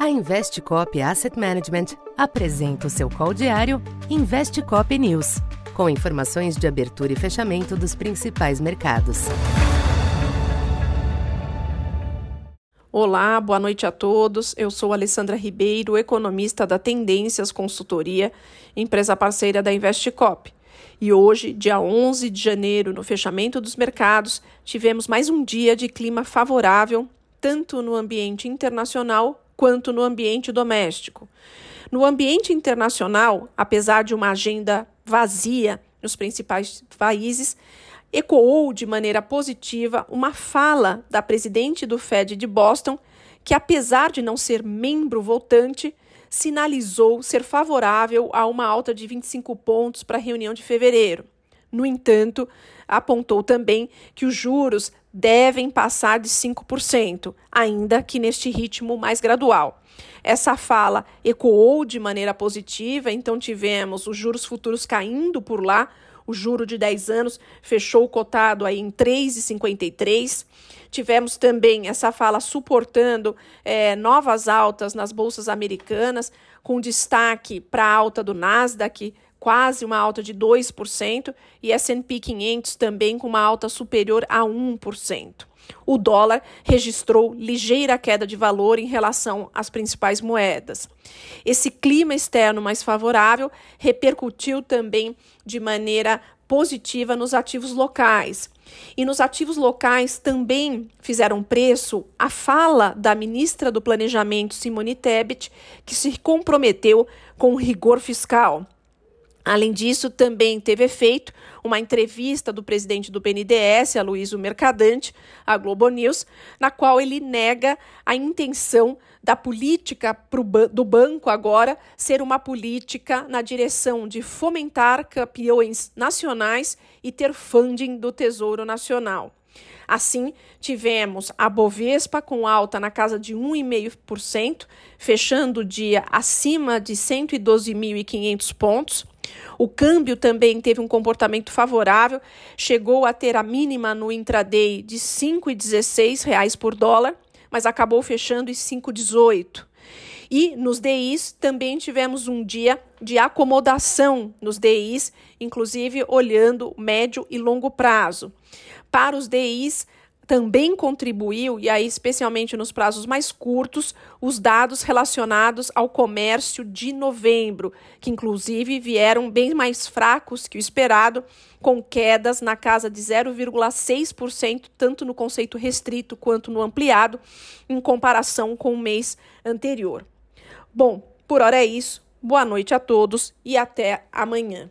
A Investcop Asset Management apresenta o seu call diário Investcop News, com informações de abertura e fechamento dos principais mercados. Olá, boa noite a todos. Eu sou Alessandra Ribeiro, economista da Tendências Consultoria, empresa parceira da Investcop. E hoje, dia 11 de janeiro, no fechamento dos mercados, tivemos mais um dia de clima favorável, tanto no ambiente internacional quanto no ambiente doméstico. No ambiente internacional, apesar de uma agenda vazia nos principais países, ecoou de maneira positiva uma fala da presidente do Fed de Boston, que, apesar de não ser membro votante, sinalizou ser favorável a uma alta de 25 pontos para a reunião de fevereiro. No entanto, apontou também que os juros devem passar de 5%, ainda que neste ritmo mais gradual. Essa fala ecoou de maneira positiva, então tivemos os juros futuros caindo por lá, o juro de 10 anos fechou cotado aí em 3,53. Tivemos também essa fala suportando é, novas altas nas bolsas americanas, com destaque para a alta do Nasdaq, quase uma alta de 2%, e S&P 500 também com uma alta superior a 1%. O dólar registrou ligeira queda de valor em relação às principais moedas. Esse clima externo mais favorável repercutiu também de maneira positiva nos ativos locais. E nos ativos locais também fizeram preço a fala da ministra do Planejamento, Simone Tebet, que se comprometeu com o rigor fiscal. Além disso, também teve efeito uma entrevista do presidente do BNDES, Aloysio Mercadante, à Globo News, na qual ele nega a intenção da política do banco agora ser uma política na direção de fomentar campeões nacionais e ter funding do Tesouro Nacional. Assim, tivemos a Bovespa com alta na casa de 1,5%, fechando o dia acima de 112.500 pontos. O câmbio também teve um comportamento favorável, chegou a ter a mínima no intraday de R$ 5,16 por dólar, mas acabou fechando em 5,18. E nos DIs também tivemos um dia de acomodação nos DIs, inclusive olhando médio e longo prazo. Para os DIs, também contribuiu, e aí especialmente nos prazos mais curtos, os dados relacionados ao comércio de novembro, que inclusive vieram bem mais fracos que o esperado, com quedas na casa de 0,6%, tanto no conceito restrito quanto no ampliado, em comparação com o mês anterior. Bom, por hora é isso. Boa noite a todos e até amanhã.